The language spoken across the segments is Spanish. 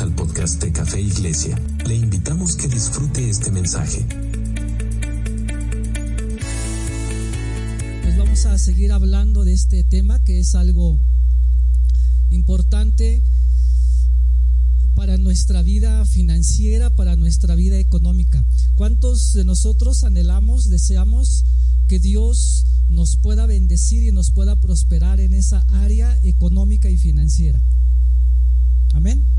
Al podcast de Café Iglesia. Le invitamos que disfrute este mensaje. Pues vamos a seguir hablando de este tema que es algo importante para nuestra vida financiera, para nuestra vida económica. ¿Cuántos de nosotros anhelamos, deseamos que Dios nos pueda bendecir y nos pueda prosperar en esa área económica y financiera? Amén.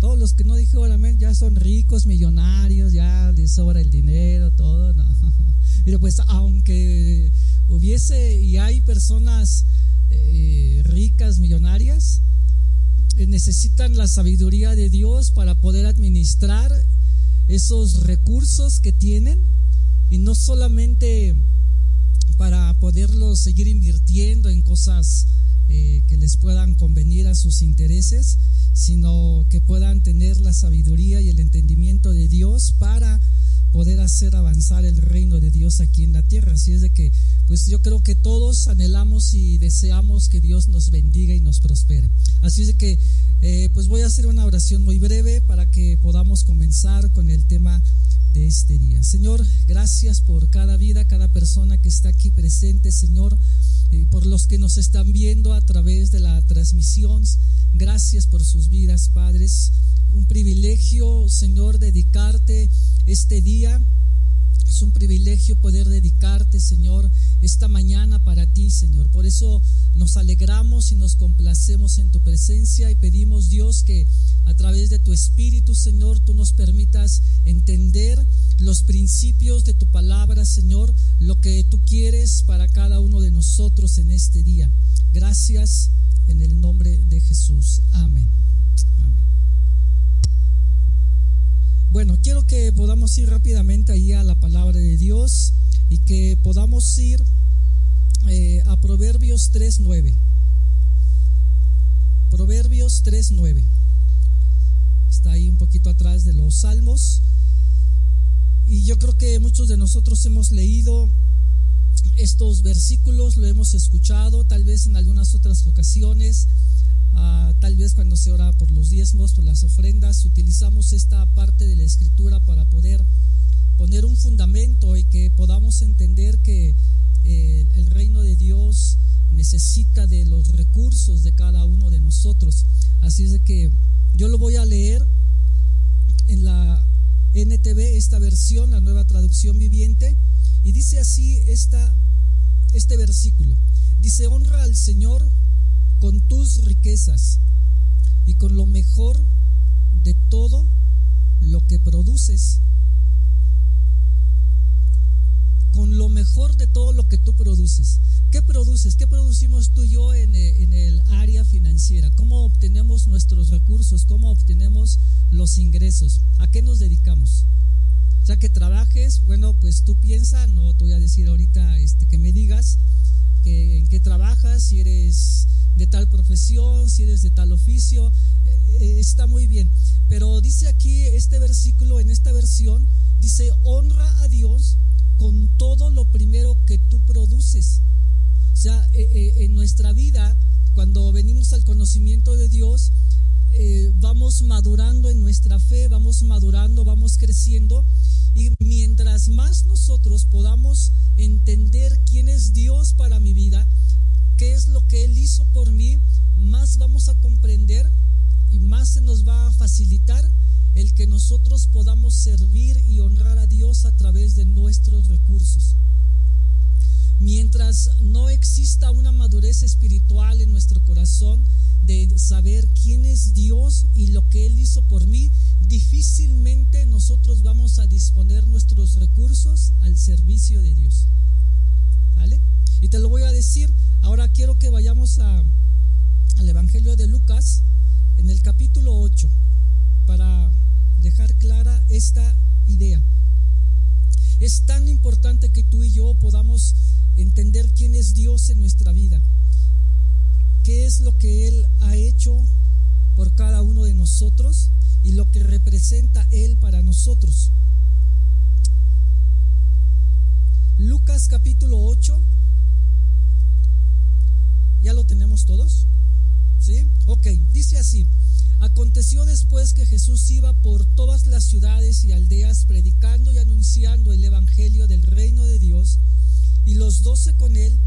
Todos los que no dijeron amén ya son ricos, millonarios, ya les sobra el dinero, todo. No. Pero pues aunque hubiese y hay personas eh, ricas, millonarias, eh, necesitan la sabiduría de Dios para poder administrar esos recursos que tienen y no solamente para poderlos seguir invirtiendo en cosas eh, que les puedan convenir a sus intereses, sino que puedan tener la sabiduría y el entendimiento de Dios para poder hacer avanzar el reino de Dios aquí en la tierra. Así es de que, pues yo creo que todos anhelamos y deseamos que Dios nos bendiga y nos prospere. Así es de que, eh, pues voy a hacer una oración muy breve para que podamos comenzar con el tema de este día. Señor, gracias por cada vida, cada persona que está aquí presente, Señor por los que nos están viendo a través de la transmisión. Gracias por sus vidas, padres. Un privilegio, Señor, dedicarte este día. Es un privilegio poder dedicarte, Señor, esta mañana para ti, Señor. Por eso nos alegramos y nos complacemos en tu presencia y pedimos, Dios, que a través de tu Espíritu, Señor, tú nos permitas entender los principios de tu palabra, Señor, lo que tú quieres para cada uno de nosotros en este día. Gracias en el nombre de Jesús. Amén. Bueno, quiero que podamos ir rápidamente ahí a la palabra de Dios y que podamos ir eh, a Proverbios 3.9. Proverbios 3.9. Está ahí un poquito atrás de los salmos. Y yo creo que muchos de nosotros hemos leído estos versículos, lo hemos escuchado, tal vez en algunas otras ocasiones, ah, tal vez cuando se ora por los diezmos, por las ofrendas, utilizamos esta parte de la escritura para poder poner un fundamento y que podamos entender que eh, el reino de Dios necesita de los recursos de cada uno de nosotros. Así es que yo lo voy a leer en la NTV, esta versión, la nueva traducción viviente, y dice así esta, este versículo. Dice, honra al Señor con tus riquezas y con lo mejor de todo lo que produces. Con lo mejor de todo lo que tú produces. ¿Qué produces? ¿Qué producimos tú y yo en, eh, en, el área financiera? ¿Cómo obtenemos nuestros recursos? ¿Cómo obtenemos los ingresos? ¿A qué nos dedicamos? Ya que trabajes, bueno, pues tú piensa, no te voy a decir ahorita este, que me digas en qué trabajas, si eres de tal profesión, si eres de tal oficio, eh, eh, está muy bien. Pero dice aquí este versículo, en esta versión, dice, honra a Dios con todo lo primero que tú produces. O sea, eh, en nuestra vida, cuando venimos al conocimiento de Dios, eh, vamos madurando en nuestra fe, vamos madurando, vamos creciendo. Y mientras más nosotros podamos entender quién es Dios para mi vida, qué es lo que Él hizo por mí, más vamos a comprender y más se nos va a facilitar el que nosotros podamos servir y honrar a Dios a través de nuestros recursos. Mientras no exista una madurez espiritual en nuestro corazón de saber quién es Dios y lo que Él hizo por mí, difícilmente nosotros vamos a disponer nuestros recursos al servicio de Dios. ¿Vale? Y te lo voy a decir, ahora quiero que vayamos a, al Evangelio de Lucas en el capítulo 8 para dejar clara esta idea. Es tan importante que tú y yo podamos entender quién es Dios en nuestra vida, qué es lo que Él ha hecho por cada uno de nosotros y lo que representa Él para nosotros. Lucas capítulo 8. ¿Ya lo tenemos todos? ¿Sí? Ok, dice así. Aconteció después que Jesús iba por todas las ciudades y aldeas predicando y anunciando el Evangelio del reino de Dios, y los doce con él,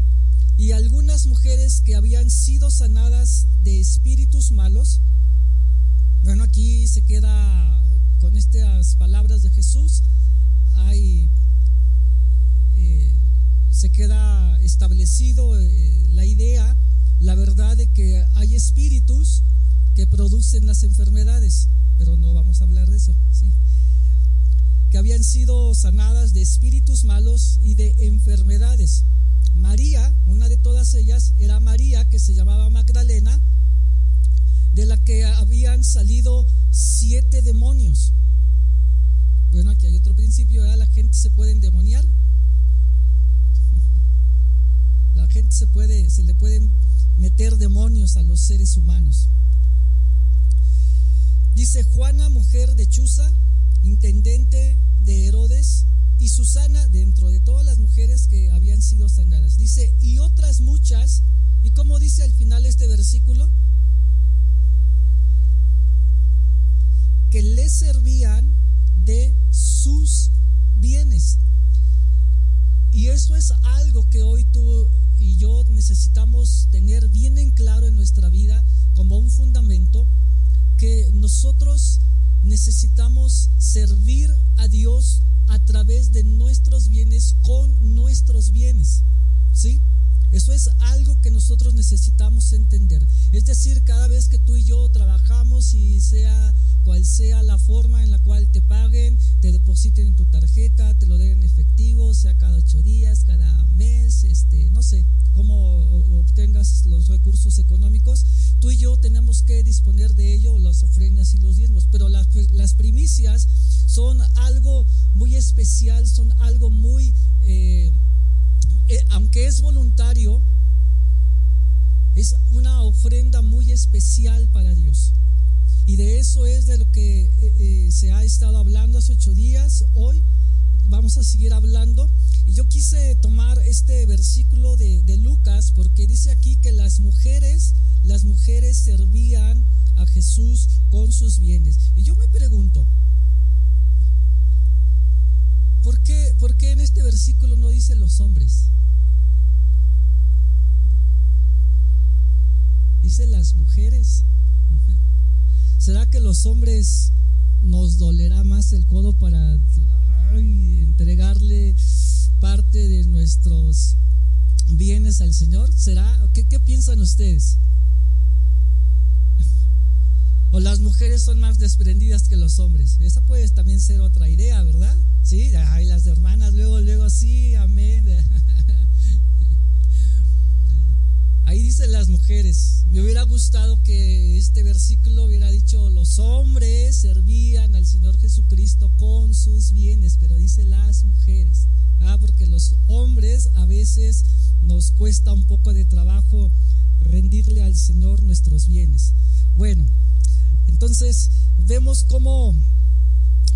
y algunas mujeres que habían sido sanadas de espíritus malos. Bueno, aquí se queda con estas palabras de Jesús, hay, eh, se queda establecido eh, la idea, la verdad de que hay espíritus que producen las enfermedades, pero no vamos a hablar de eso, que habían sido sanadas de espíritus malos y de enfermedades. María, una de todas ellas, era María que se llamaba Magdalena, de la que habían salido siete demonios. Bueno, aquí hay otro principio, la gente se puede endemoniar. La gente se puede, se le pueden meter demonios a los seres humanos. Dice Juana, mujer de Chuza, intendente de Herodes, y Susana dentro de todas las mujeres que habían sido sanadas. Dice, y otras muchas, y como dice al final este versículo, que le servían de sus bienes. Y eso es algo que hoy tú y yo necesitamos tener bien en claro en nuestra vida como un fundamento que nosotros necesitamos servir a Dios a través de nuestros bienes con nuestros bienes. Se ha estado hablando hace ocho días. Hoy vamos a seguir hablando. Y yo quise tomar este versículo de, de Lucas porque dice aquí que las mujeres, las mujeres servían a Jesús con sus bienes. Y yo me pregunto, ¿por qué, ¿por qué en este versículo no dice los hombres? dice las mujeres. ¿Será que los hombres nos dolerá más el codo para entregarle parte de nuestros bienes al Señor? ¿Será? ¿Qué, qué piensan ustedes? O las mujeres son más desprendidas que los hombres. Esa puede también ser otra idea, ¿verdad? Sí, ay, las hermanas luego, luego, sí, amén. Ahí dicen las mujeres. Me hubiera gustado que este versículo hubiera dicho, los hombres servían al Señor Jesucristo con sus bienes, pero dice las mujeres. Ah, porque los hombres a veces nos cuesta un poco de trabajo rendirle al Señor nuestros bienes. Bueno, entonces vemos cómo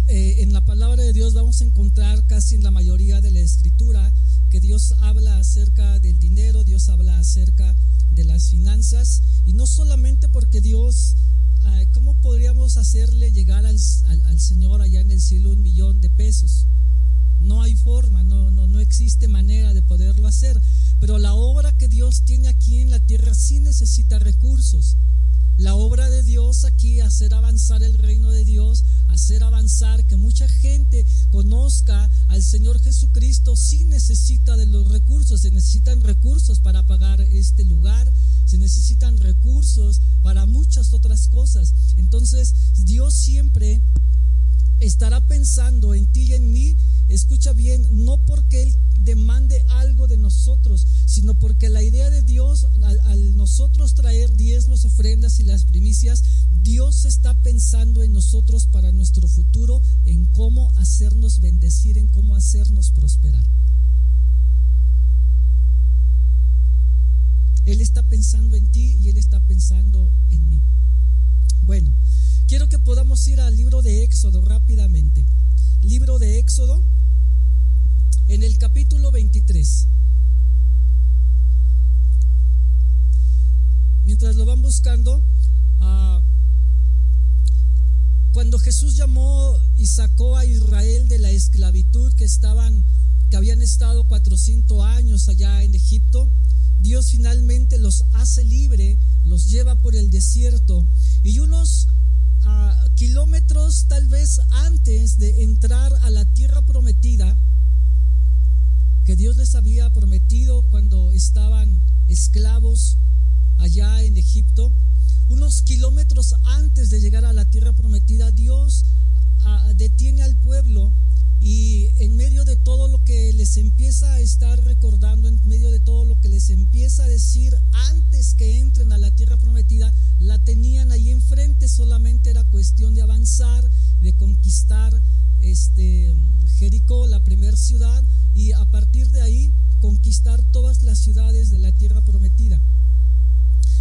eh, en la palabra de Dios vamos a encontrar casi en la mayoría de la escritura Dios habla acerca del dinero, Dios habla acerca de las finanzas y no solamente porque Dios, ¿cómo podríamos hacerle llegar al, al, Señor allá en el cielo un millón de pesos? No hay forma, no, no, no existe manera de poderlo hacer, pero la obra que Dios tiene aquí en la tierra sí necesita recursos. La obra de Dios aquí, hacer avanzar el reino de Dios, hacer avanzar que mucha gente conozca al Señor Jesucristo, sí necesita de los recursos, se necesitan recursos para pagar este lugar, se necesitan recursos para muchas otras cosas. Entonces, Dios siempre estará pensando en ti y en mí, escucha bien, no porque Él demande algo de nosotros, sino porque la idea de Dios, al, nosotros traer diezmos, ofrendas y las primicias, Dios está pensando en nosotros para nuestro futuro, en cómo hacernos bendecir, en cómo hacernos prosperar. Él está pensando en ti y Él está pensando en mí. Que podamos ir al libro de Éxodo rápidamente. Libro de Éxodo, en el capítulo 23. Mientras lo van buscando, ah, cuando Jesús llamó y sacó a Israel de la esclavitud que estaban, que habían estado 400 años allá en Egipto, Dios finalmente los hace libre, los lleva por el desierto y unos kilómetros tal vez antes de entrar a la tierra prometida, que Dios les había prometido cuando estaban esclavos allá en Egipto, unos kilómetros antes de llegar a la tierra prometida, Dios ah, detiene al pueblo y en medio de todo lo que les empieza a estar recordando, en medio de todo lo que les empieza a decir antes que entren a la tierra prometida, la tenían ahí enfrente, solamente era cuestión de avanzar, de conquistar este Jericó, la primera ciudad, y a partir de ahí conquistar todas las ciudades de la tierra prometida.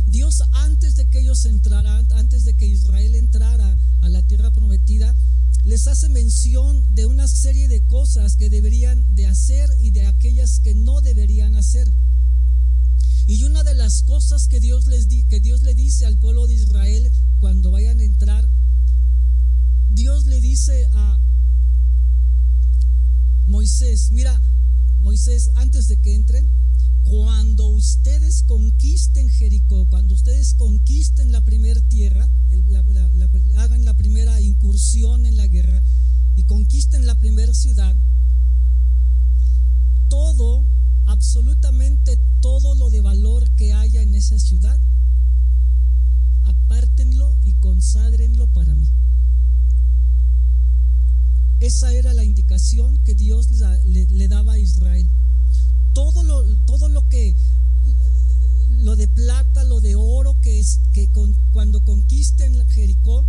Dios antes de que ellos entraran, antes de que Israel entrara a la tierra prometida, les hace mención de una serie de cosas que deberían de hacer y de aquellas que no deberían hacer. Y una de las cosas que Dios les di, que Dios le dice al pueblo de Israel cuando vayan a entrar, Dios le dice a Moisés, mira, Moisés, antes de que entren, cuando ustedes conquisten Jericó, cuando ustedes conquisten la primera en la guerra y conquisten la primera ciudad, todo, absolutamente todo lo de valor que haya en esa ciudad, apártenlo y conságrenlo para mí. Esa era la indicación que Dios le, daba a Israel. Todo lo, todo lo que, lo de plata, lo de oro, que es que cuando conquisten Jericó,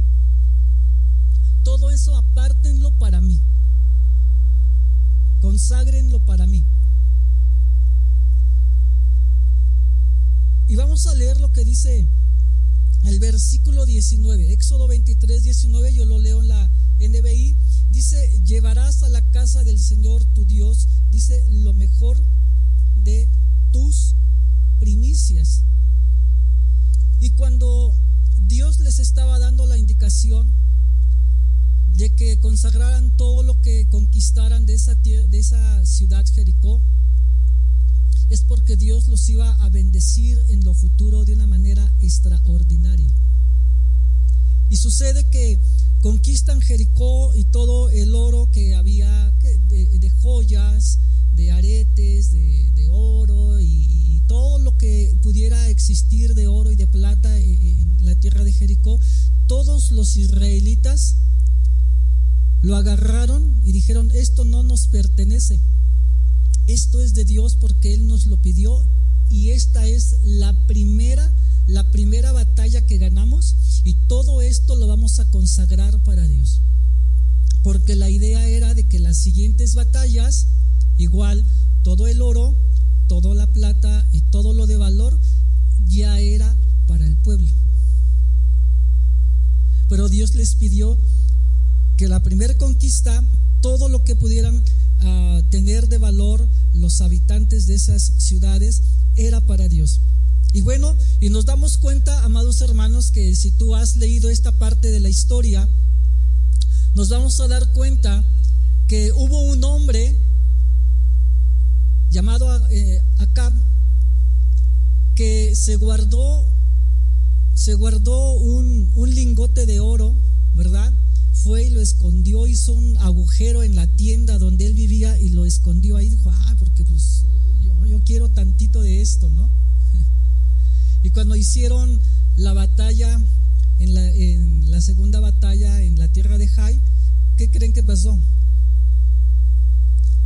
todo eso apártenlo para mí. Conságrenlo para mí. Y vamos a leer lo que dice el versículo 19, Éxodo 23, 19, yo lo leo en la NBI Dice, llevarás a la casa del Señor tu Dios, dice, lo mejor de tus primicias. Y cuando Dios les estaba dando la indicación de que consagraran todo lo que conquistaran de esa, ciudad Jericó, es porque Dios los iba a bendecir en lo futuro de una manera extraordinaria. Y sucede que conquistan Jericó y todo el oro que había de, joyas, de aretes, de, oro y, todo lo que pudiera existir de oro y de plata en la tierra de Jericó, todos los israelitas lo agarraron y dijeron, esto no nos pertenece, esto es de Dios porque Él nos lo pidió y esta es la primera, la primera batalla que ganamos y todo esto lo vamos a consagrar para Dios. Porque la idea era de que las siguientes batallas, igual todo el oro, toda la plata y todo lo de valor, ya era para el pueblo. Pero Dios les pidió que la primera conquista, todo lo que pudieran ah, tener de valor los habitantes de esas ciudades, era para Dios. Y bueno, y nos damos cuenta, amados hermanos, que si tú has leído esta parte de la historia, nos vamos a dar cuenta que hubo un hombre llamado eh, Acab que se guardó se guardó un, un lingote de oro, ¿verdad? Fue y lo escondió, hizo un agujero en la tienda donde él vivía y lo escondió ahí. Dijo, ah, porque pues yo, yo quiero tantito de esto, ¿no? Y cuando hicieron la batalla, en la, segunda batalla en la tierra de Jai, ¿qué creen que pasó?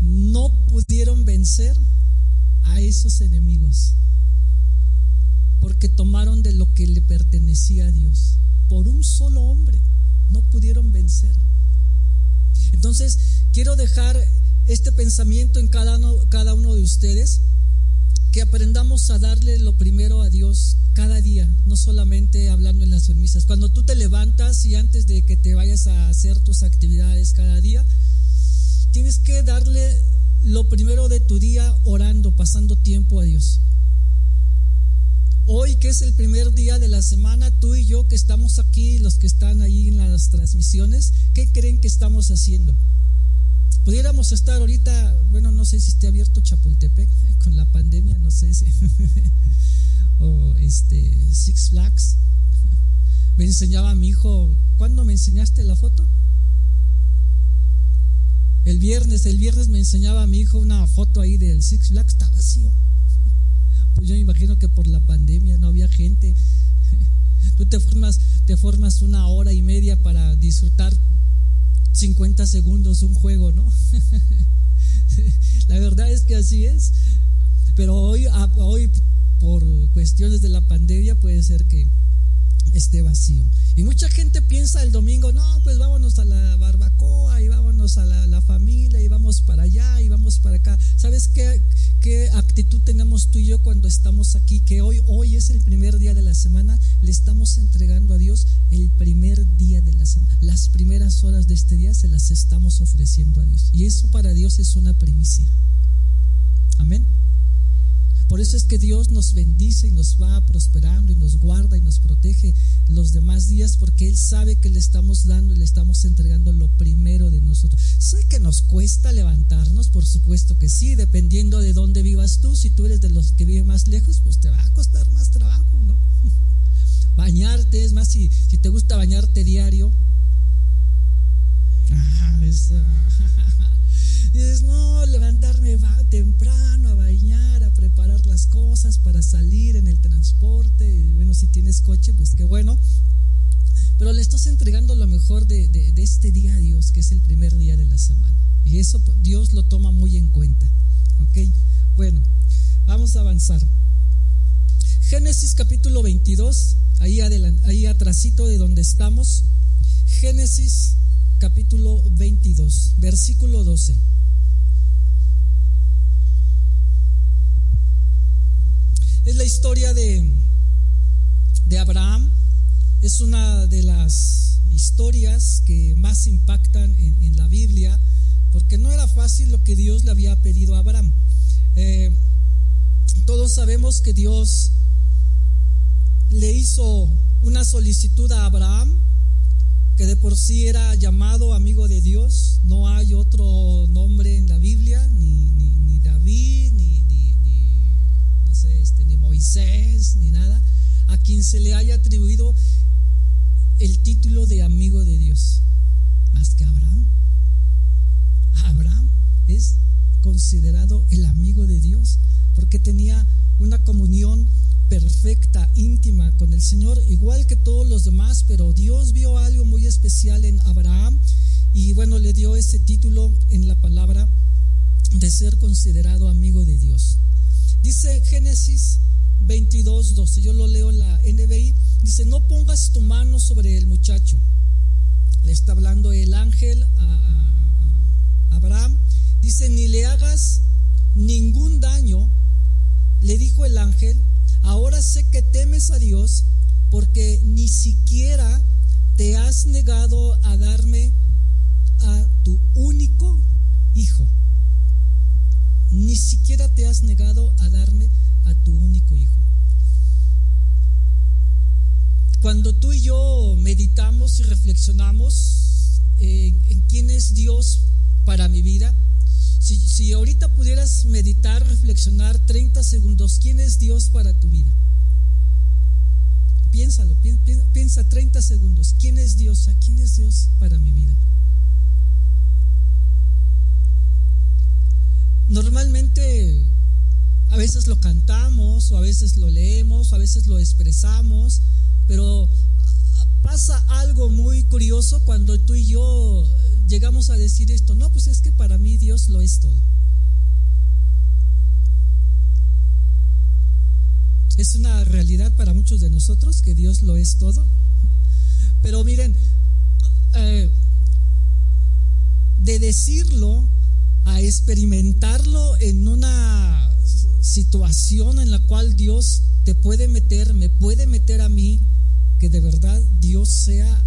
No pudieron vencer a esos enemigos porque tomaron de lo que le pertenecía a Dios. Por un solo hombre no pudieron vencer. Entonces, quiero dejar este pensamiento en cada uno, cada uno de ustedes que aprendamos a darle lo primero a Dios cada día, no solamente hablando en las misas. Cuando tú te levantas y antes de que te vayas a hacer tus actividades cada día, tienes que darle lo primero de tu día orando, pasando tiempo a Dios. Hoy que es el primer día de la semana, tú y yo que estamos aquí, los que están ahí en las transmisiones, ¿qué creen que estamos haciendo? Pudiéramos estar ahorita, bueno, no sé si esté abierto Chapultepec con la pandemia, no sé si, o este Six Flags. Me enseñaba a mi hijo, ¿cuándo me enseñaste la foto? El viernes, el viernes me enseñaba a mi hijo una foto ahí del Six Flags, está vacío. Pues yo me imagino que por la pandemia no había gente. Tú te formas, te formas una hora y media para disfrutar 50 segundos un juego, ¿no? la verdad es que así es. Pero hoy, hoy, por cuestiones de la pandemia, puede ser que esté vacío. Y mucha gente piensa el domingo, no, pues vámonos a la barbacoa y vámonos a la, familia y vamos para allá y vamos para acá. ¿Sabes qué, qué actitud tenemos tú y yo cuando estamos aquí? Que hoy, hoy es el primer día de la semana, le estamos entregando a Dios el primer día de la semana. Las primeras horas de este día se las estamos ofreciendo a Dios. Y eso para Dios es una primicia. Amén. Por eso es que Dios nos bendice y nos va prosperando y nos guarda y nos protege los demás días porque Él sabe que le estamos dando y le estamos entregando lo primero de nosotros. Sé que nos cuesta levantarnos, por supuesto que sí, dependiendo de dónde vivas tú. Si tú eres de los que vive más lejos, pues te va a costar más trabajo, ¿no? Bañarte, es más, si, te gusta bañarte diario. Ah, esa. Dices, no, levantarme va temprano a bañar, a preparar las cosas para salir en el transporte. Bueno, si tienes coche, pues qué bueno. Pero le estás entregando lo mejor de, de este día a Dios, que es el primer día de la semana. Y eso Dios lo toma muy en cuenta. ¿Ok? Bueno, vamos a avanzar. Génesis capítulo 22, ahí, adelante, ahí atrásito de donde estamos. Génesis capítulo 22, versículo 12. Es la historia de, de Abraham. Es una de las historias que más impactan en, la Biblia, porque no era fácil lo que Dios le había pedido a Abraham. Eh, todos sabemos que Dios le hizo una solicitud a Abraham, que de por sí era llamado amigo de Dios. No hay otro nombre en la Biblia, ni, ni David, ni este, ni Moisés, ni nada, a quien se le haya atribuido el título de amigo de Dios, más que Abraham. Abraham es considerado el amigo de Dios porque tenía una comunión perfecta, íntima con el Señor, igual que todos los demás, pero Dios vio algo muy especial en Abraham y bueno, le dio ese título en la palabra de ser considerado amigo de Dios. Dice Génesis 22, 12, yo lo leo en la NBI, dice, no pongas tu mano sobre el muchacho. Le está hablando el ángel a, Abraham. Dice, ni le hagas ningún daño. Le dijo el ángel, ahora sé que temes a Dios porque ni siquiera te has negado a darme a tu único hijo ni siquiera te has negado a darme a tu único hijo. Cuando tú y yo meditamos y reflexionamos en, quién es Dios para mi vida, si, si, ahorita pudieras meditar, reflexionar 30 segundos, ¿quién es Dios para tu vida? Piénsalo, piensa, piensa 30 segundos, ¿quién es Dios? quién es Dios para mi vida? Normalmente a veces lo cantamos o a veces lo leemos o a veces lo expresamos, pero pasa algo muy curioso cuando tú y yo llegamos a decir esto, no, pues es que para mí Dios lo es todo. Es una realidad para muchos de nosotros que Dios lo es todo. Pero miren, eh, de decirlo a experimentarlo en una situación en la cual Dios te puede meter, me puede meter a mí, que de verdad Dios sea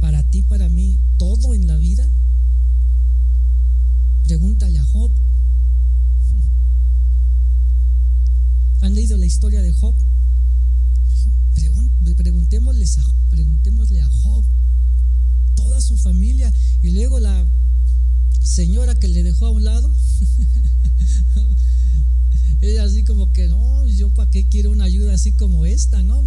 para ti, para mí, todo en la vida? Pregúntale a Job. ¿Han leído la historia de Job? preguntémosles a, preguntémosle a Job, toda su familia, y luego la señora que le dejó a un lado, ella así como que, no, yo para qué quiero una ayuda así como esta, ¿no?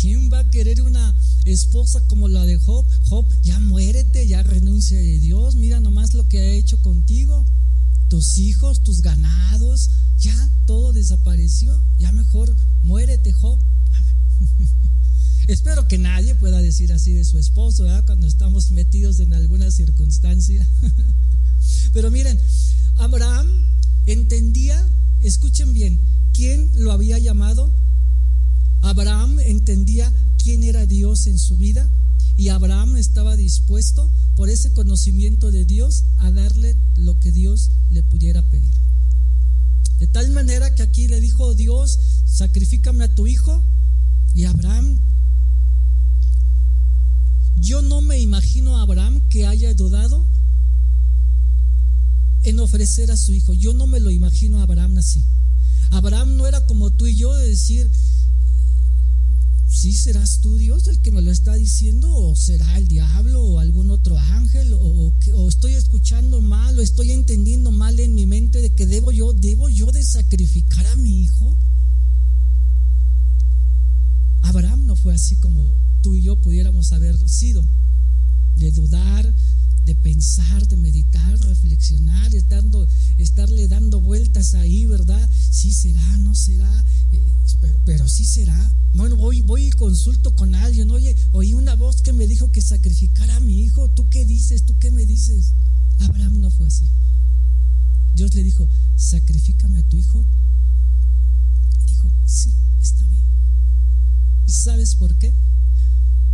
¿Quién va a querer una esposa como la de Job? Job, ya muérete, ya renuncia de Dios, mira nomás lo que ha hecho contigo, tus hijos, tus ganados, ya todo desapareció, ya mejor muérete, Job. Espero que nadie pueda decir así de su esposo. Cuando estamos metidos en alguna circunstancia. Pero miren, Abraham entendía, escuchen bien, quién lo había llamado. Abraham entendía quién era Dios en su vida y Abraham estaba dispuesto por ese conocimiento de Dios a darle lo que Dios le pudiera pedir. De tal manera que aquí le dijo Dios, sacrifícame a tu hijo. Y Abraham, yo no me imagino a Abraham que haya dudado en ofrecer a su hijo. Yo no me lo imagino a Abraham así. Abraham no era como tú y yo de decir, serás tú Dios el que me lo está diciendo o será el diablo o algún otro ángel o, o, estoy escuchando mal o estoy entendiendo mal en mi mente de que debo yo debo yo de sacrificar a mi hijo Abraham no fue así como tú y yo pudiéramos haber sido de dudar de pensar, de meditar, reflexionar, estarle dando vueltas ahí, ¿verdad? Sí será, no será, eh, pero, sí será. Bueno, voy, voy y consulto con alguien, oye, oí una voz que me dijo que sacrificara a mi hijo, ¿tú qué dices? ¿Tú qué me dices? Abraham no fue así. Dios le dijo, sacrifícame a tu hijo. Y dijo, sí, está bien. ¿Y sabes por qué?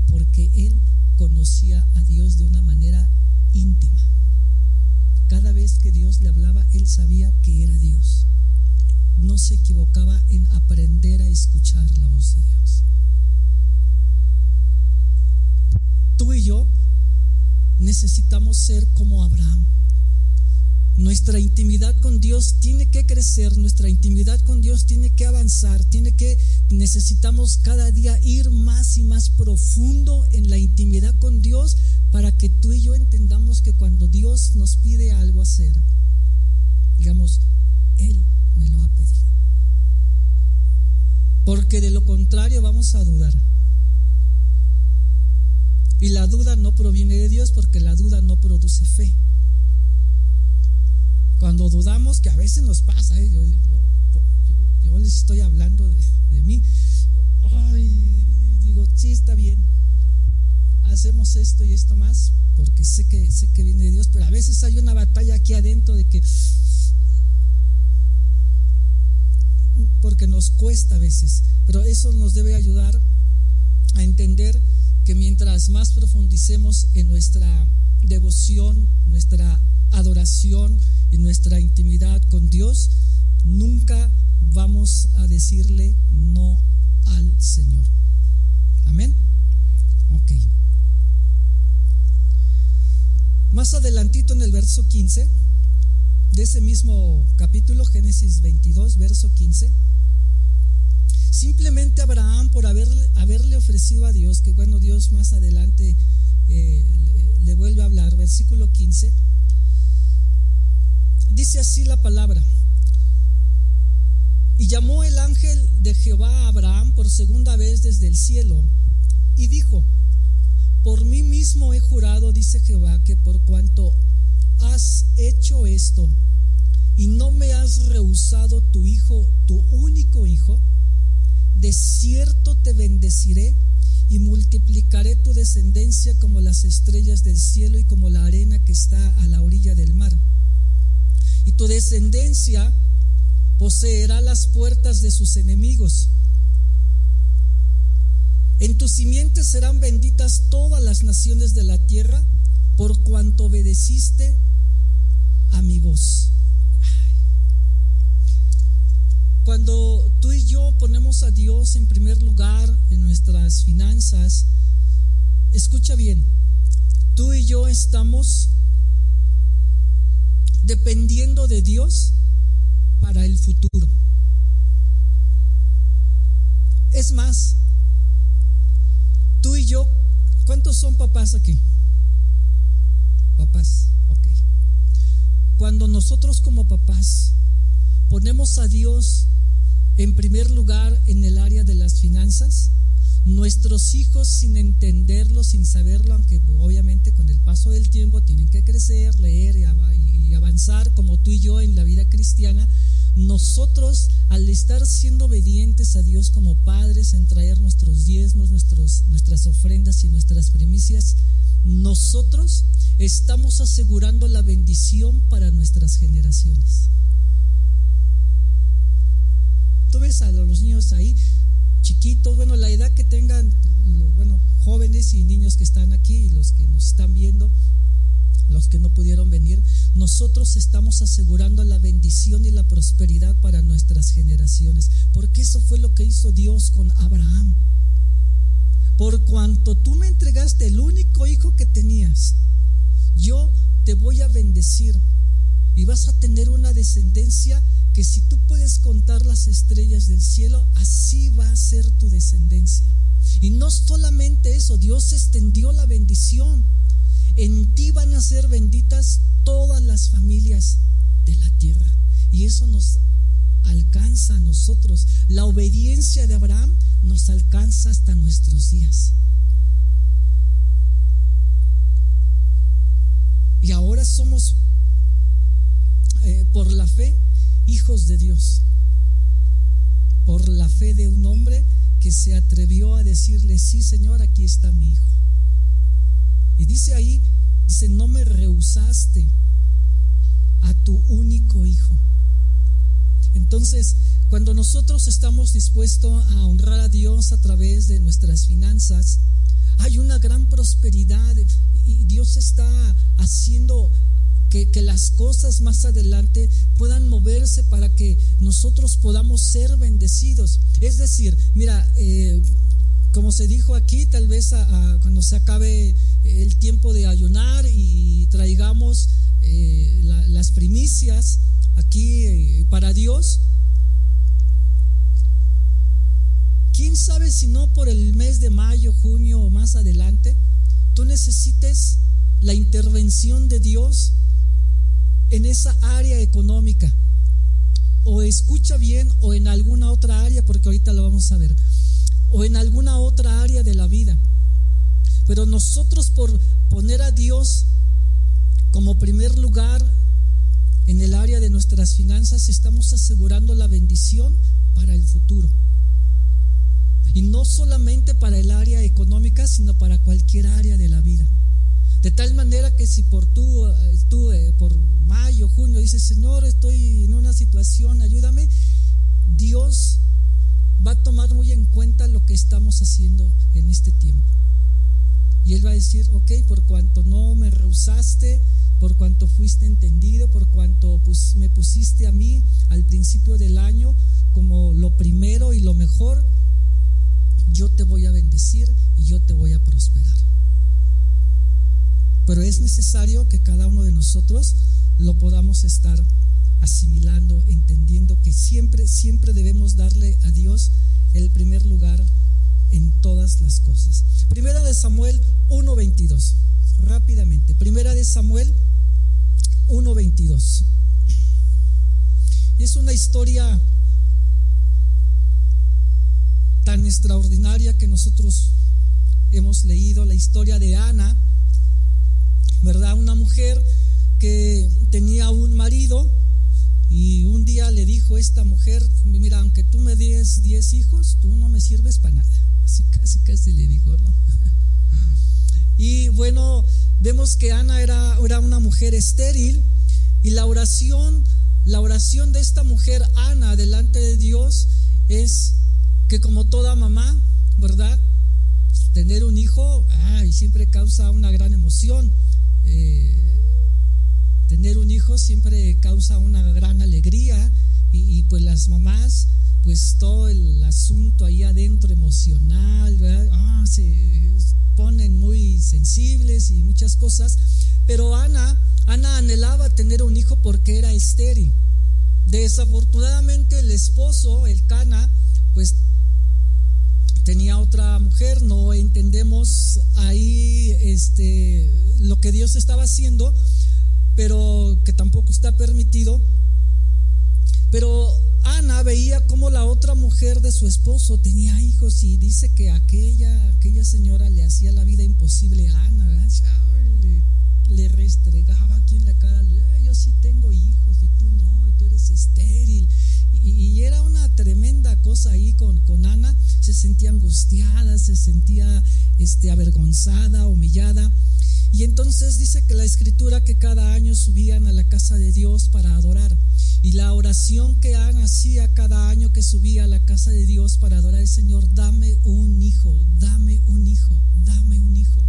Porque él conocía a Dios de una manera íntima. Cada vez que Dios le hablaba, él sabía que era Dios. No se equivocaba en aprender a escuchar la voz de Dios. Tú y yo necesitamos ser como Abraham. Nuestra intimidad con Dios tiene que crecer, nuestra intimidad con Dios tiene que avanzar, tiene que necesitamos cada día ir más y más profundo en la intimidad con Dios para que tú y yo entendamos que cuando Dios nos pide algo hacer, digamos, Él me lo ha pedido. Porque de lo contrario vamos a dudar. Y la duda no proviene de Dios porque la duda no produce fe. Dudamos, que a veces nos pasa, ¿eh? yo, les estoy hablando de, mí, digo, sí está bien, hacemos esto y esto más, porque sé que, sé que viene de Dios, pero a veces hay una batalla aquí adentro de que, porque nos cuesta a veces, pero eso nos debe ayudar a entender que mientras más profundicemos en nuestra devoción, nuestra adoración y nuestra intimidad con Dios, nunca vamos a decirle no al Señor. Amén. Ok. Más adelantito en el verso 15 de ese mismo capítulo, Génesis 22, verso 15. Simplemente Abraham, por haberle, haberle ofrecido a Dios, que bueno, Dios más adelante eh, le vuelve a hablar, versículo 15 Dice así la palabra. Y llamó el ángel de Jehová a Abraham por segunda vez desde el cielo y dijo, por mí mismo he jurado, dice Jehová, que por cuanto has hecho esto y no me has rehusado tu hijo, tu único hijo, de cierto te bendeciré y multiplicaré tu descendencia como las estrellas del cielo y como la arena que está a la orilla del mar tu descendencia poseerá las puertas de sus enemigos. En tus simientes serán benditas todas las naciones de la tierra por cuanto obedeciste a mi voz. Cuando tú y yo ponemos a Dios en primer lugar en nuestras finanzas, escucha bien, tú y yo estamos dependiendo de Dios para el futuro. Es más, y yo, ¿cuántos son papás aquí? Papás, ok. Cuando nosotros como papás ponemos a Dios en primer lugar en el área de las finanzas, nuestros hijos sin entenderlo, sin saberlo, aunque obviamente con el paso del tiempo tienen que crecer, leer y avanzar como tú y yo en la vida cristiana, nosotros al estar siendo obedientes a Dios como padres en traer nuestros diezmos, nuestros, nuestras ofrendas y nuestras primicias, nosotros estamos asegurando la bendición para nuestras generaciones. Tú ves a los niños ahí, chiquitos, bueno, la edad que tengan, bueno, jóvenes y niños que están aquí y los que nos están viendo, los que no pudieron venir, nosotros estamos asegurando la bendición y la prosperidad para nuestras generaciones, porque eso fue lo que hizo Dios con Abraham. Por cuanto tú me entregaste el único hijo que tenías, yo te voy a bendecir y vas a tener una descendencia que si tú puedes contar las estrellas del cielo, así va a ser tu descendencia. Y no solamente eso, Dios extendió la bendición. En ti van a ser benditas todas las familias de la tierra. Y eso nos alcanza a nosotros. La obediencia de Abraham nos alcanza hasta nuestros días. Y ahora somos, eh, por la fe, hijos de Dios. Por la fe de un hombre que se atrevió a decirle, sí Señor, aquí está mi hijo. Y dice ahí, dice, no me rehusaste a tu único hijo. Entonces, cuando nosotros estamos dispuestos a honrar a Dios a través de nuestras finanzas, hay una gran prosperidad y Dios está haciendo que, las cosas más adelante puedan moverse para que nosotros podamos ser bendecidos. Es decir, mira, eh, como se dijo aquí, tal vez cuando se acabe el tiempo de ayunar y traigamos eh, las primicias aquí eh, para Dios, ¿quién sabe si no por el mes de mayo, junio o más adelante, tú necesites la intervención de Dios en esa área económica. O escucha bien o en alguna otra área, porque ahorita lo vamos a ver. O en alguna otra área de la vida. Pero nosotros por poner a Dios como primer lugar en el área de nuestras finanzas, estamos asegurando la bendición para el futuro. Y no solamente para el área económica, sino para cualquier área de la vida. De tal manera que si por tú, eh, tú eh, por mayo, junio, dices, Señor, estoy en una situación, ayúdame, Dios va a tomar muy en cuenta lo que estamos haciendo en este tiempo. Y Él va a decir, ok, por cuanto no me rehusaste, por cuanto fuiste entendido, por cuanto me pusiste a mí al principio del año como lo primero y lo mejor, yo te voy a bendecir y yo te voy a prosperar. Pero es necesario que cada uno de nosotros lo podamos estar asimilando, entendiendo que siempre, siempre debemos darle a Dios el primer lugar en todas las cosas. Primera de Samuel 1.22, rápidamente. Primera de Samuel 1.22. Y es una historia tan extraordinaria que nosotros hemos leído, la historia de Ana, ¿verdad? Una mujer que tenía un marido y un día le dijo esta mujer, mira, aunque tú me des 10 hijos, tú no me sirves para nada. Así casi, casi le dijo, ¿no? Y bueno, vemos que Ana era, era una mujer estéril y la oración, la oración de esta mujer, Ana, delante de Dios, es que como toda mamá, ¿verdad? Tener un hijo, ay, siempre causa una gran emoción. Eh, tener un hijo siempre causa una gran alegría y, pues las mamás, pues todo el asunto ahí adentro emocional, ah, se ponen muy sensibles y muchas cosas. Pero Ana, Ana anhelaba tener un hijo porque era estéril. Desafortunadamente el esposo, el Cana, pues tenía otra mujer, no entendemos ahí este, lo que Dios estaba haciendo, pero que tampoco está permitido. Pero Ana veía como la otra mujer de su esposo tenía hijos y dice que aquella, aquella señora le hacía la vida imposible a Ana, le, le, restregaba aquí en la cara, yo sí tengo hijos y tú no, y tú eres estéril. Y, era una tremenda cosa ahí con, con Ana, se sentía angustiada, se sentía este, avergonzada, humillada. Y entonces dice que la escritura que cada año subían a la casa de Dios para adorar. Y la oración que Ana hacía cada año que subía a la casa de Dios para adorar al Señor, dame un hijo, dame un hijo, dame un hijo.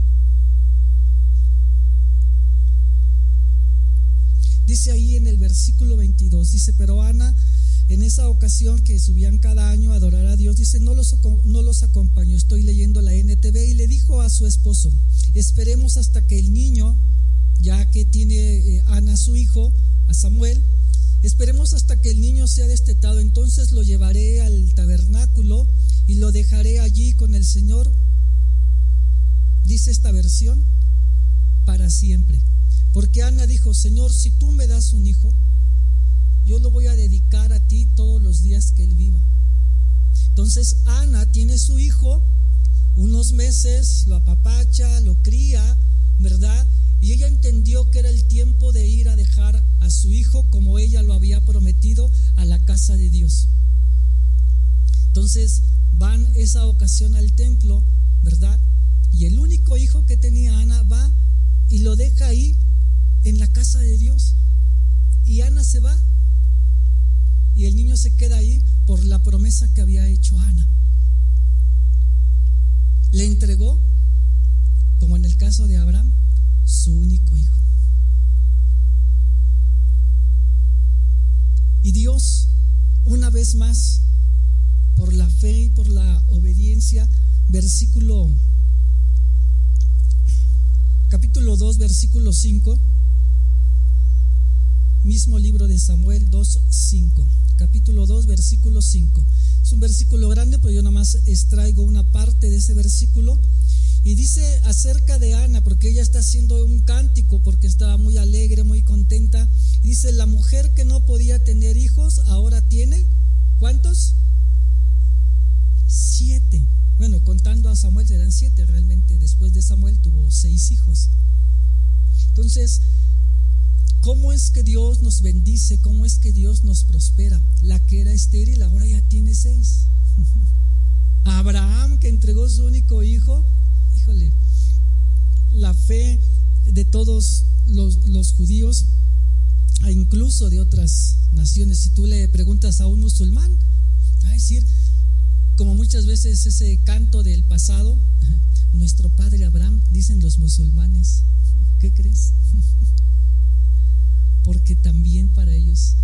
Dice ahí en el versículo 22, dice, pero Ana en esa ocasión que subían cada año a adorar a Dios, dice, no los, no los acompañó, estoy leyendo la NTV y le dijo a su esposo, esperemos hasta que el niño, ya que tiene eh, Ana su hijo, a Samuel, esperemos hasta que el niño sea destetado, entonces lo llevaré al tabernáculo y lo dejaré allí con el Señor, dice esta versión, para siempre. Porque Ana dijo, Señor, si tú me das un hijo, yo lo voy a dedicar a ti todos los días que él viva. Entonces Ana tiene su hijo, unos meses, lo apapacha, lo cría, ¿verdad? Y ella entendió que era el tiempo de ir a dejar a su hijo como ella lo había prometido a la casa de Dios. Entonces van esa ocasión al templo, ¿verdad? Y el único hijo que tenía Ana va y lo deja ahí en la casa de Dios. Y Ana se va y el niño se queda ahí por la promesa que había hecho Ana. Le entregó, como en el caso de Abraham, su único hijo. Y Dios, una vez más, por la fe y por la obediencia, versículo, capítulo 2, versículo 5, mismo libro de Samuel 2, 5 capítulo 2, versículo 5. Es un versículo grande, pero yo nada más extraigo una parte de ese versículo. Y dice acerca de Ana, porque ella está haciendo un cántico, porque estaba muy alegre, muy contenta. Dice, la mujer que no podía tener hijos, ahora tiene, ¿cuántos? Siete. Bueno, contando a Samuel serán siete, realmente después de Samuel tuvo seis hijos. Entonces, ¿Cómo es que Dios nos bendice? ¿Cómo es que Dios nos prospera? La que era estéril ahora ya tiene seis. Abraham que entregó su único hijo, híjole, la fe de todos los, judíos, e incluso de otras naciones, si tú le preguntas a un musulmán, va a decir, como muchas veces ese canto del pasado, nuestro padre Abraham, dicen los musulmanes, ¿qué crees? porque también para ellos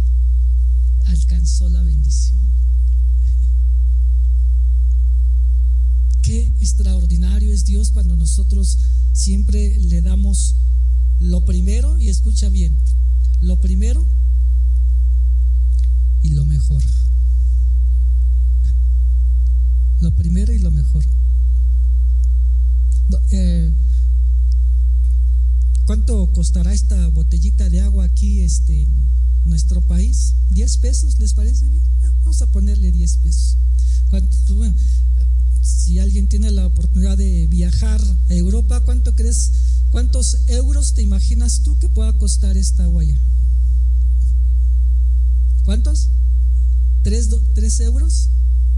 alcanzó la bendición. Qué extraordinario es Dios cuando nosotros siempre le damos lo primero, y escucha bien, lo primero y lo mejor. Lo primero y lo mejor. Eh, ¿Cuánto costará esta botellita de agua aquí este, en nuestro país? ¿10 pesos? ¿Les parece bien? Ah, vamos a ponerle 10 pesos. Pues, si alguien tiene la oportunidad de viajar a Europa, ¿cuánto crees? ¿Cuántos euros te imaginas tú que pueda costar esta agua allá? ¿Cuántos? ¿Tres, ¿Tres euros?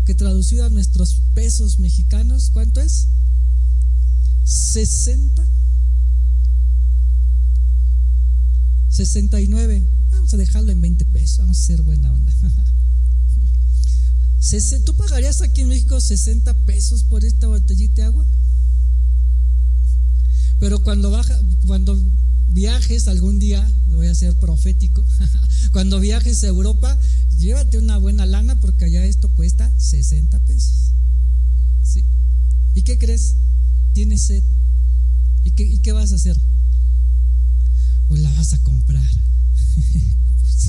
Que traducido a nuestros pesos mexicanos, ¿cuánto es? 60 69. Vamos a dejarlo en 20 pesos. Vamos a hacer buena onda. ¿Tú pagarías aquí en México 60 pesos por esta botellita de agua? Pero cuando, baja, cuando viajes algún día, voy a ser profético, cuando viajes a Europa, llévate una buena lana porque allá esto cuesta 60 pesos. ¿Sí? ¿Y qué crees? Tienes sed. ¿Y qué, ¿Y qué vas a hacer? pues la vas a comprar.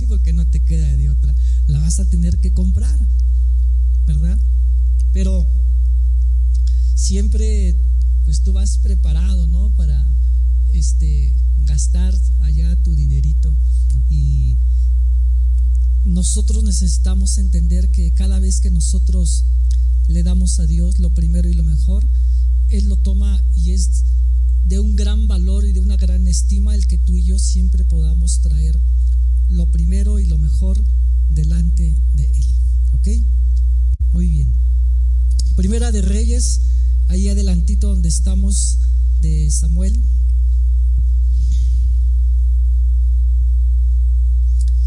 Porque no te queda de otra. La vas a tener que comprar, ¿verdad? Pero siempre pues tú vas preparado, ¿no? Para este gastar allá tu dinerito y nosotros necesitamos entender que cada vez que nosotros le damos a Dios lo primero y lo mejor, Él lo toma y es de un gran valor y de una gran estima el que tú y yo siempre podamos traer lo primero y lo mejor delante de Él. ¿Ok? Muy bien. Primera de Reyes, ahí adelantito donde estamos de Samuel.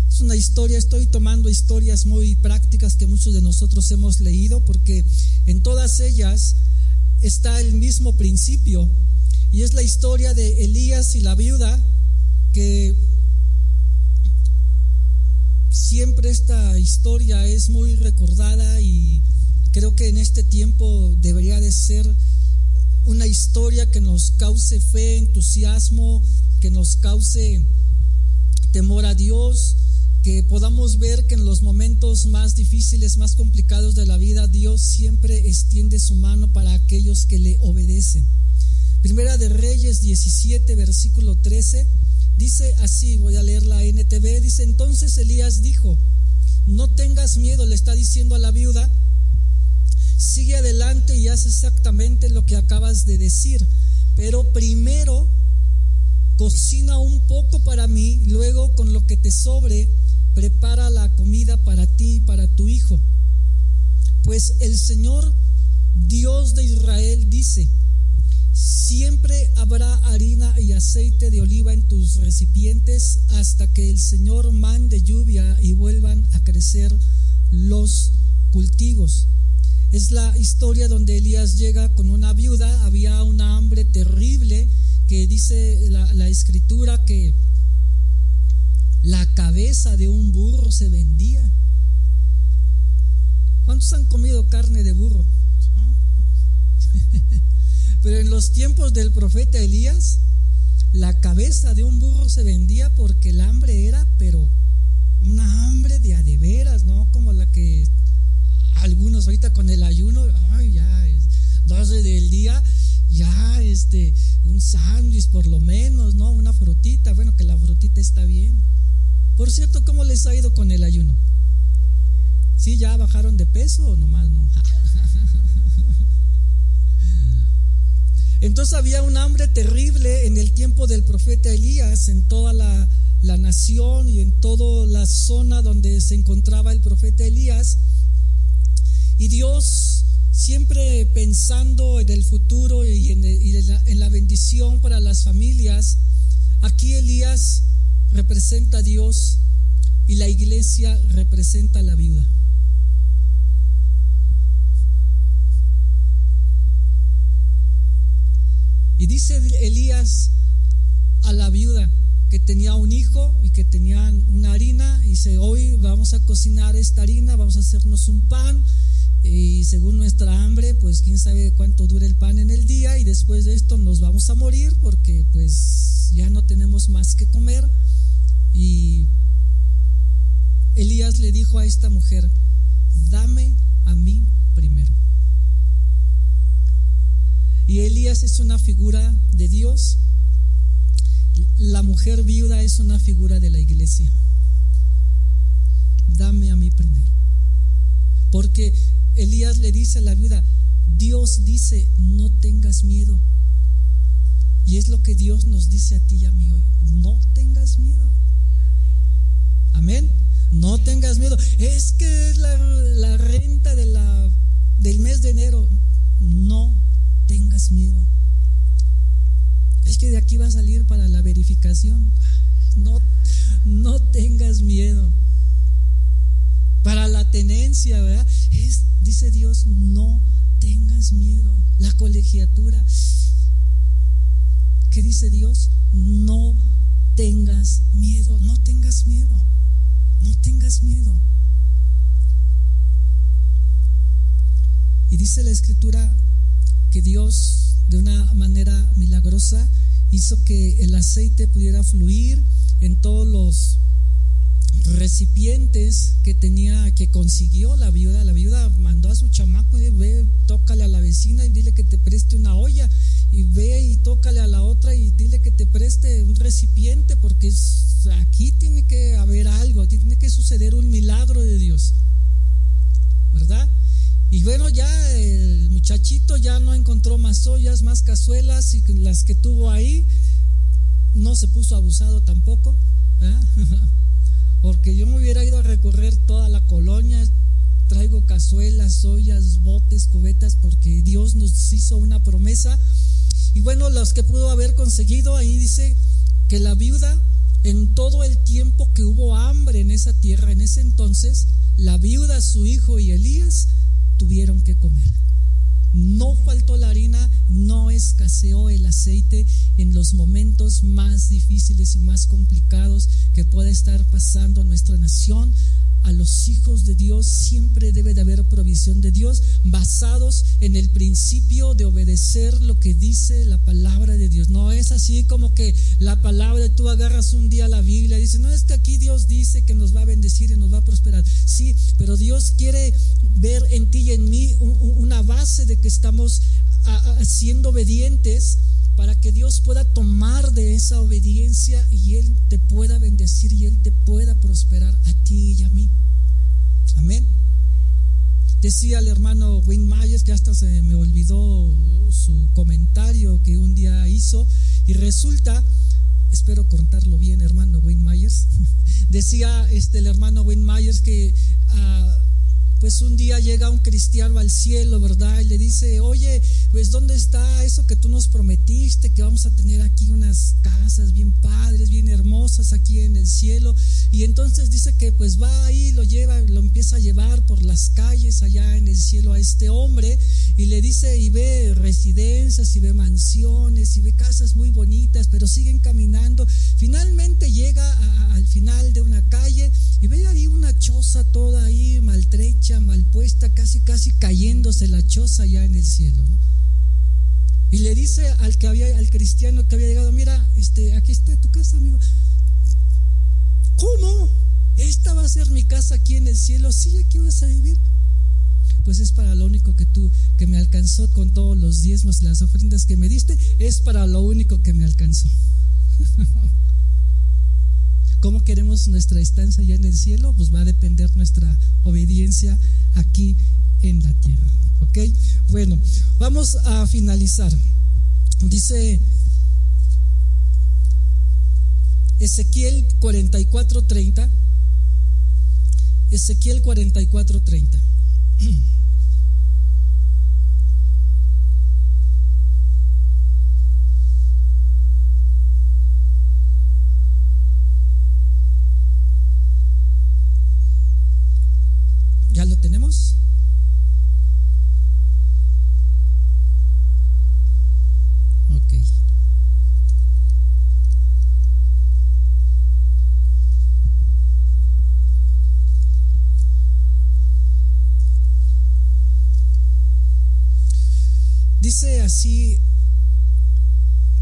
Es una historia, estoy tomando historias muy prácticas que muchos de nosotros hemos leído porque en todas ellas está el mismo principio y es la historia de Elías y la viuda que siempre esta historia es muy recordada y creo que en este tiempo debería de ser una historia que nos cause fe, entusiasmo, que nos cause temor a Dios, que podamos ver que en los momentos más difíciles, más complicados de la vida, Dios siempre extiende su mano para aquellos que le obedecen. Primera de Reyes 17, versículo 13, dice así, voy a leer la NTV, dice, entonces Elías dijo, no tengas miedo, le está diciendo a la viuda, sigue adelante y haz exactamente lo que acabas de decir, pero primero cocina un poco para mí, luego con lo que te sobre, prepara la comida para ti y para tu hijo. Pues el Señor Dios de Israel dice, siempre habrá harina y aceite de oliva en tus recipientes hasta que el Señor mande lluvia y vuelvan a crecer los cultivos. Es la historia donde Elías llega con una viuda, había una hambre terrible que dice la, la escritura que la cabeza de un burro se vendía. ¿Cuántos han comido carne de burro? Pero en los tiempos del profeta Elías, la cabeza de un burro se vendía porque el hambre era, pero una hambre de adeveras, ¿no? Como la que algunos ahorita con el ayuno, ay, ya es 12 del día, ya este, un sándwich por lo menos, ¿no? Una frutita, bueno, que la frutita está bien. Por cierto, ¿cómo les ha ido con el ayuno? ¿Sí ya bajaron de peso o nomás no? Entonces había un hambre terrible en el tiempo del profeta Elías, en toda la, la nación y en toda la zona donde se encontraba el profeta Elías. Y Dios, siempre pensando en el futuro y, en, la, en, la, bendición para las familias, aquí Elías representa a Dios y la iglesia representa a la viuda. Y dice Elías a la viuda que tenía un hijo y que tenían una harina, y dice, hoy vamos a cocinar esta harina, vamos a hacernos un pan y según nuestra hambre, pues quién sabe cuánto dura el pan en el día y después de esto nos vamos a morir porque pues ya no tenemos más que comer. Y Elías le dijo a esta mujer, dame a mí primero. Y Elías es una figura de Dios, la mujer viuda es una figura de la iglesia. Dame a mí primero. Porque Elías le dice a la viuda, Dios dice, no tengas miedo. Y es lo que Dios nos dice a ti y a mí hoy, no tengas miedo. Amén. No tengas miedo. Es que es la, renta del mes de enero. No tengas miedo. Es que de aquí va a salir para la verificación. No, no tengas miedo para la tenencia, ¿verdad? Es, dice Dios, no tengas miedo. La colegiatura. ¿Qué dice Dios? No tengas miedo, no tengas miedo, no tengas miedo. Y dice la escritura que Dios de una manera milagrosa hizo que el aceite pudiera fluir en todos los recipientes que tenía, que consiguió la viuda. La viuda mandó a su chamaco y ve, tócale a la vecina y dile que te preste y ve y tócale a la otra y dile que te preste un recipiente porque aquí tiene que haber algo, tiene que suceder un milagro de Dios. ¿Verdad? Y bueno, ya el muchachito ya no encontró más ollas, más cazuelas y las que tuvo ahí no se puso abusado tampoco. Porque yo me hubiera ido a recorrer toda la colonia, traigo cazuelas, ollas, botes, cubetas, porque Dios nos hizo una promesa. Y bueno, los que pudo haber conseguido, ahí dice que la viuda, en todo el tiempo que hubo hambre en esa tierra, en ese entonces, la viuda, su hijo y Elías tuvieron que comer. No faltó la harina, no escaseó el aceite en los momentos más difíciles y más complicados que puede estar pasando nuestra nación a los hijos de Dios siempre debe de haber provisión de Dios basados en el principio de obedecer lo que dice la palabra de Dios. No es así como que la palabra tú agarras un día la Biblia y dices, no es que aquí Dios dice que nos va a bendecir y nos va a prosperar. Sí, pero Dios quiere ver en ti y en mí una base de que estamos siendo obedientes para que Dios pueda tomar de esa obediencia y Él te pueda bendecir y Él te pueda prosperar a ti y a mí. Amén. Decía el hermano Wayne Myers, que hasta se me olvidó su comentario que un día hizo, y resulta, espero contarlo bien, hermano Wayne Myers, decía este, el hermano Wayne Myers que... Ah, pues un día llega un cristiano al cielo, ¿verdad? Y le dice, oye, pues ¿dónde está eso que tú nos prometiste? Que vamos a tener aquí unas casas bien padres, bien hermosas aquí en el cielo. Y entonces dice que pues va ahí, lo lleva, lo empieza a llevar por las calles allá en el cielo a este hombre y le dice y ve residencias y ve mansiones y ve casas muy bonitas, pero siguen caminando. Finalmente llega al final de una calle y ve ahí una choza toda ahí maltrecha, mal puesta, casi casi cayéndose la choza ya en el cielo. Y le dice al que había, al cristiano que había llegado, mira, este, aquí está tu casa, amigo. ¿Cómo? Esta va a ser mi casa aquí en el cielo. Sí, aquí vas a vivir. Pues es para lo único que tú, que me alcanzó con todos los diezmos, las ofrendas que me diste, es para lo único que me alcanzó. ¿Cómo queremos nuestra estancia allá en el cielo? Pues va a depender nuestra obediencia aquí en la tierra. ¿Ok? Bueno, vamos a finalizar. Dice Ezequiel 44:30. Ezequiel 44:30. ¿Ya lo tenemos? Ok. Dice así,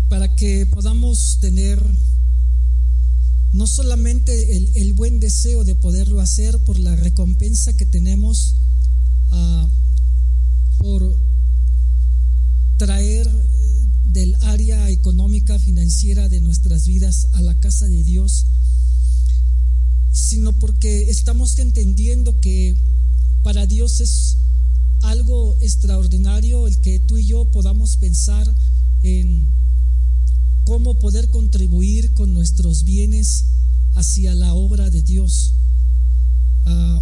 para que podamos tener no solamente el, buen deseo de poderlo hacer por la recompensa que tenemos ah, por traer eh, del área económica, financiera de nuestras vidas a la casa de Dios, sino porque estamos entendiendo que para Dios es algo extraordinario el que tú y yo podamos pensar en cómo poder contribuir con nuestros bienes hacia la obra de Dios. Ah,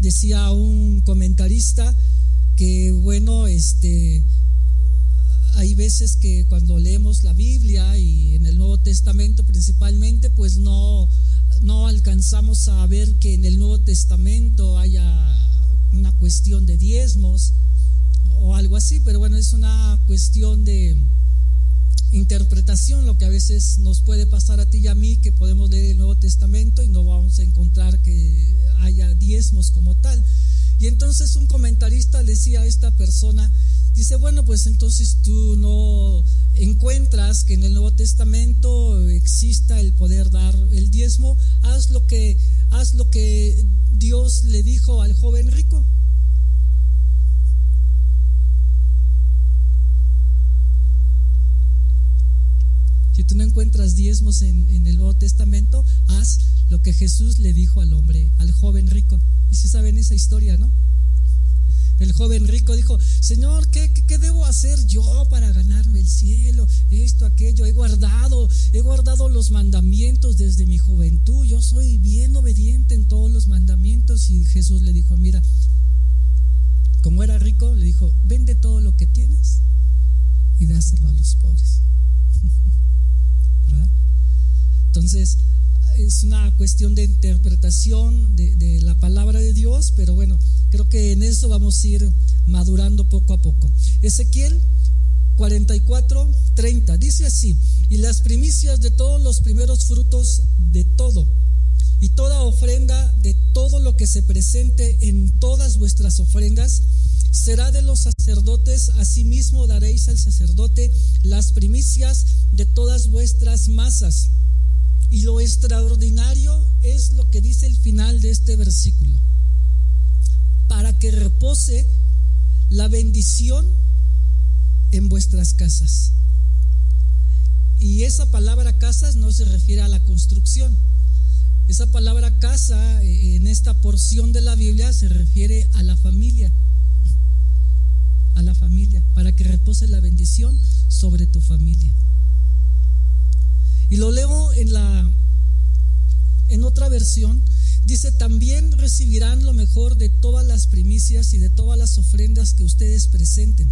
decía un comentarista que, bueno, este, hay veces que cuando leemos la Biblia y en el Nuevo Testamento principalmente, pues no, no alcanzamos a ver que en el Nuevo Testamento haya una cuestión de diezmos o algo así, pero bueno, es una cuestión de interpretación, lo que a veces nos puede pasar a ti y a mí, que podemos leer el Nuevo Testamento y no vamos a encontrar que haya diezmos como tal. Y entonces un comentarista decía a esta persona, dice, bueno, pues entonces tú no encuentras que en el Nuevo Testamento exista el poder dar el diezmo, haz lo que, haz lo que Dios le dijo al joven rico. Encuentras diezmos en, en el Nuevo Testamento, haz lo que Jesús le dijo al hombre, al joven rico. Y si saben esa historia, ¿no? El joven rico dijo, Señor, ¿qué, ¿qué, debo hacer yo para ganarme el cielo? Esto, aquello, he guardado, he guardado los mandamientos desde mi juventud, yo soy bien obediente en todos los mandamientos. Y Jesús le dijo, mira, como era rico, le dijo, vende todo lo que tienes y dáselo a los pobres. Entonces, es una cuestión de interpretación de, de, la palabra de Dios, pero bueno, creo que en eso vamos a ir madurando poco a poco. Ezequiel 44, 30, dice así, y las primicias de todos los primeros frutos de todo, y toda ofrenda de todo lo que se presente en todas vuestras ofrendas, será de los sacerdotes, asimismo daréis al sacerdote las primicias de todas vuestras masas. Y lo extraordinario es lo que dice el final de este versículo. Para que repose la bendición en vuestras casas. Y esa palabra casas no se refiere a la construcción. Esa palabra casa eh, en esta porción de la Biblia se refiere a la familia. A la familia, para que repose la bendición sobre tu familia. Y lo leo en la en otra versión dice, "También recibirán lo mejor de todas las primicias y de todas las ofrendas que ustedes presenten.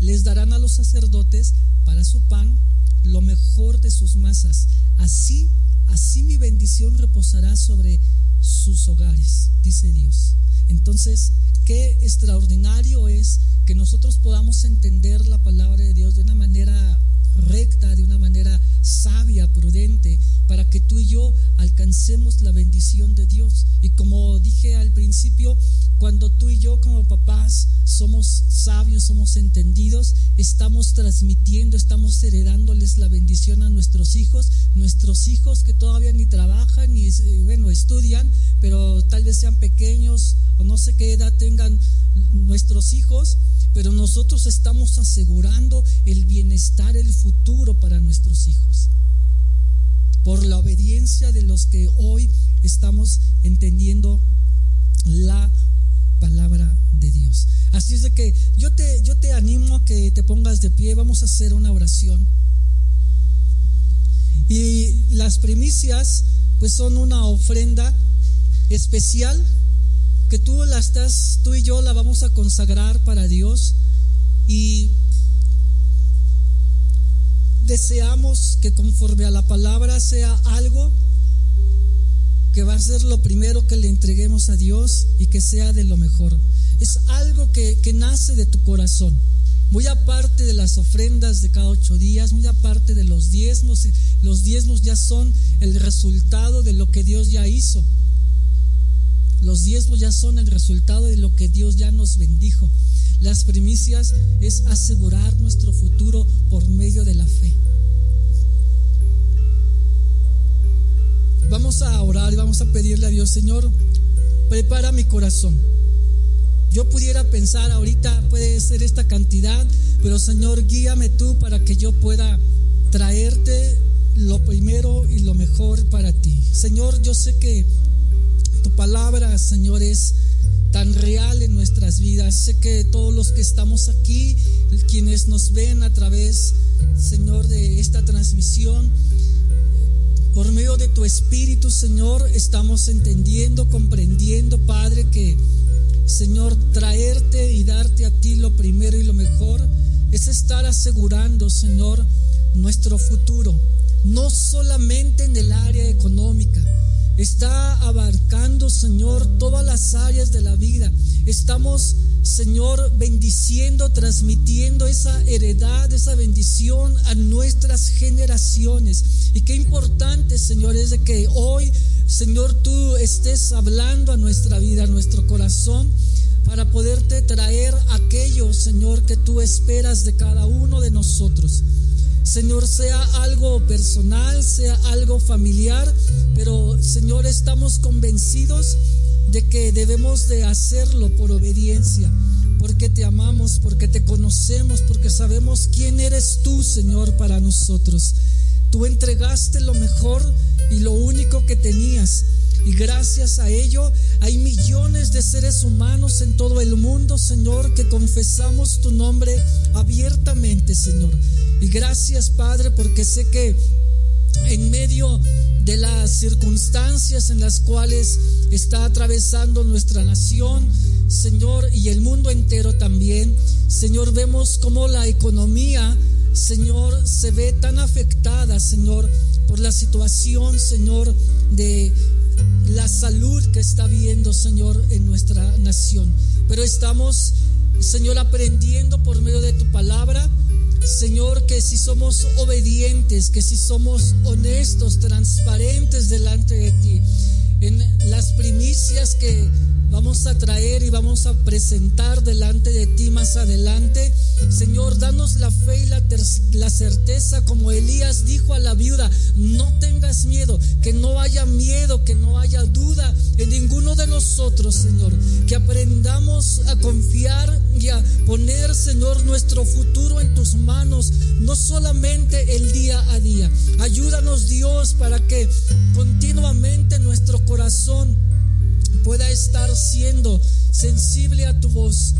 Les darán a los sacerdotes para su pan lo mejor de sus masas. Así, así mi bendición reposará sobre sus hogares", dice Dios. Entonces, qué extraordinario es que nosotros podamos entender la palabra de Dios de una manera recta, de una manera sabia, prudente, para que tú y yo alcancemos la bendición de Dios. Y como dije al principio, cuando tú y yo como papás somos sabios, somos entendidos, estamos transmitiendo, estamos heredándoles la bendición a nuestros hijos, nuestros hijos que todavía ni trabajan ni eh, bueno, estudian, pero tal vez sean pequeños o no sé qué edad tengan nuestros hijos, pero nosotros estamos asegurando el bienestar, el futuro para nuestros hijos. Por la obediencia de los que hoy estamos entendiendo la palabra de Dios. Así es de que yo te, yo te animo a que te pongas de pie, vamos a hacer una oración. Y las primicias pues son una ofrenda especial que tú la estás, tú y yo la vamos a consagrar para Dios y deseamos que conforme a la palabra sea algo que va a ser lo primero que le entreguemos a Dios y que sea de lo mejor. Es algo que, que nace de tu corazón. Muy aparte de las ofrendas de cada ocho días, muy aparte de los diezmos, los diezmos ya son el resultado de lo que Dios ya hizo. Los diezmos ya son el resultado de lo que Dios ya nos bendijo. Las primicias es asegurar nuestro futuro por medio de la fe. Vamos a orar y vamos a pedirle a Dios, Señor, prepara mi corazón. Yo pudiera pensar ahorita puede ser esta cantidad, pero Señor, guíame tú para que yo pueda traerte lo primero y lo mejor para ti. Señor, yo sé que tu palabra, Señor, es tan real en nuestras vidas. Sé que todos los que estamos aquí, quienes nos ven a través, Señor, de esta transmisión, de tu Espíritu, Señor, estamos entendiendo, comprendiendo, Padre, que, Señor, traerte y darte a ti lo primero y lo mejor es estar asegurando, Señor, nuestro futuro, no solamente en el área económica, está abarcando, Señor, todas las áreas de la vida. Estamos, Señor, bendiciendo, transmitiendo esa heredad, esa bendición a nuestras generaciones. Y qué importante, Señor, es de que hoy, Señor, tú estés hablando a nuestra vida, a nuestro corazón para poderte traer aquello, Señor, que tú esperas de cada uno de nosotros. Señor, sea algo personal, sea algo familiar, pero Señor, estamos convencidos de que debemos de hacerlo por obediencia, porque te amamos, porque te conocemos, porque sabemos quién eres tú, Señor, para nosotros. tú entregaste lo mejor y lo único que tenías. Y gracias a ello hay millones de seres humanos en todo el mundo, Señor, que confesamos tu nombre abiertamente, Señor. Y gracias, Padre, porque sé que en medio de las circunstancias en las cuales está atravesando nuestra nación, Señor, y el mundo entero también, Señor, vemos cómo la economía, Señor, se ve tan afectada, Señor, por la situación, Señor, de la salud que está viendo, Señor, en nuestra nación. Pero estamos, Señor, aprendiendo por medio de tu palabra, Señor, que si somos obedientes, que si somos honestos, transparentes delante de ti, en las primicias que vamos a traer y vamos a presentar delante de ti más adelante. Señor, danos la fe y la, la, certeza, como Elías dijo a la viuda, no tengas miedo, que no haya miedo, que no haya duda en ninguno de nosotros, Señor. Que aprendamos a confiar y a poner, Señor, nuestro futuro en tus manos, no solamente el día a día. Ayúdanos, Dios, para que continuamente nuestro corazón pueda estar siendo sensible a tu voz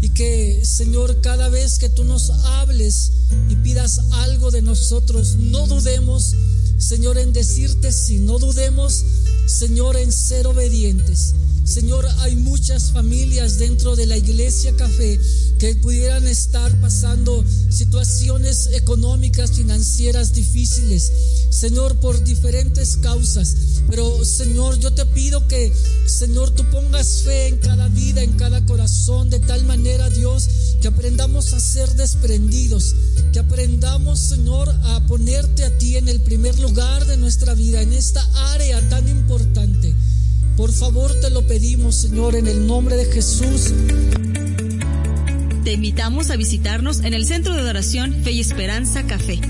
y que, Señor, cada vez que tú nos hables y pidas algo de nosotros, no dudemos, Señor, en decirte sí, no dudemos, Señor, en ser obedientes. Señor, hay muchas familias dentro de la iglesia café que pudieran estar pasando situaciones económicas, financieras difíciles. Señor, por diferentes causas. Pero Señor, yo te pido que, Señor, tú pongas fe en cada vida, en cada corazón, de tal manera, Dios, que aprendamos a ser desprendidos, que aprendamos, Señor, a ponerte a ti en el primer lugar de nuestra vida, en esta área tan importante. Por favor, te lo pedimos, Señor, en el nombre de Jesús. Te invitamos a visitarnos en el Centro de Adoración Fe y Esperanza Café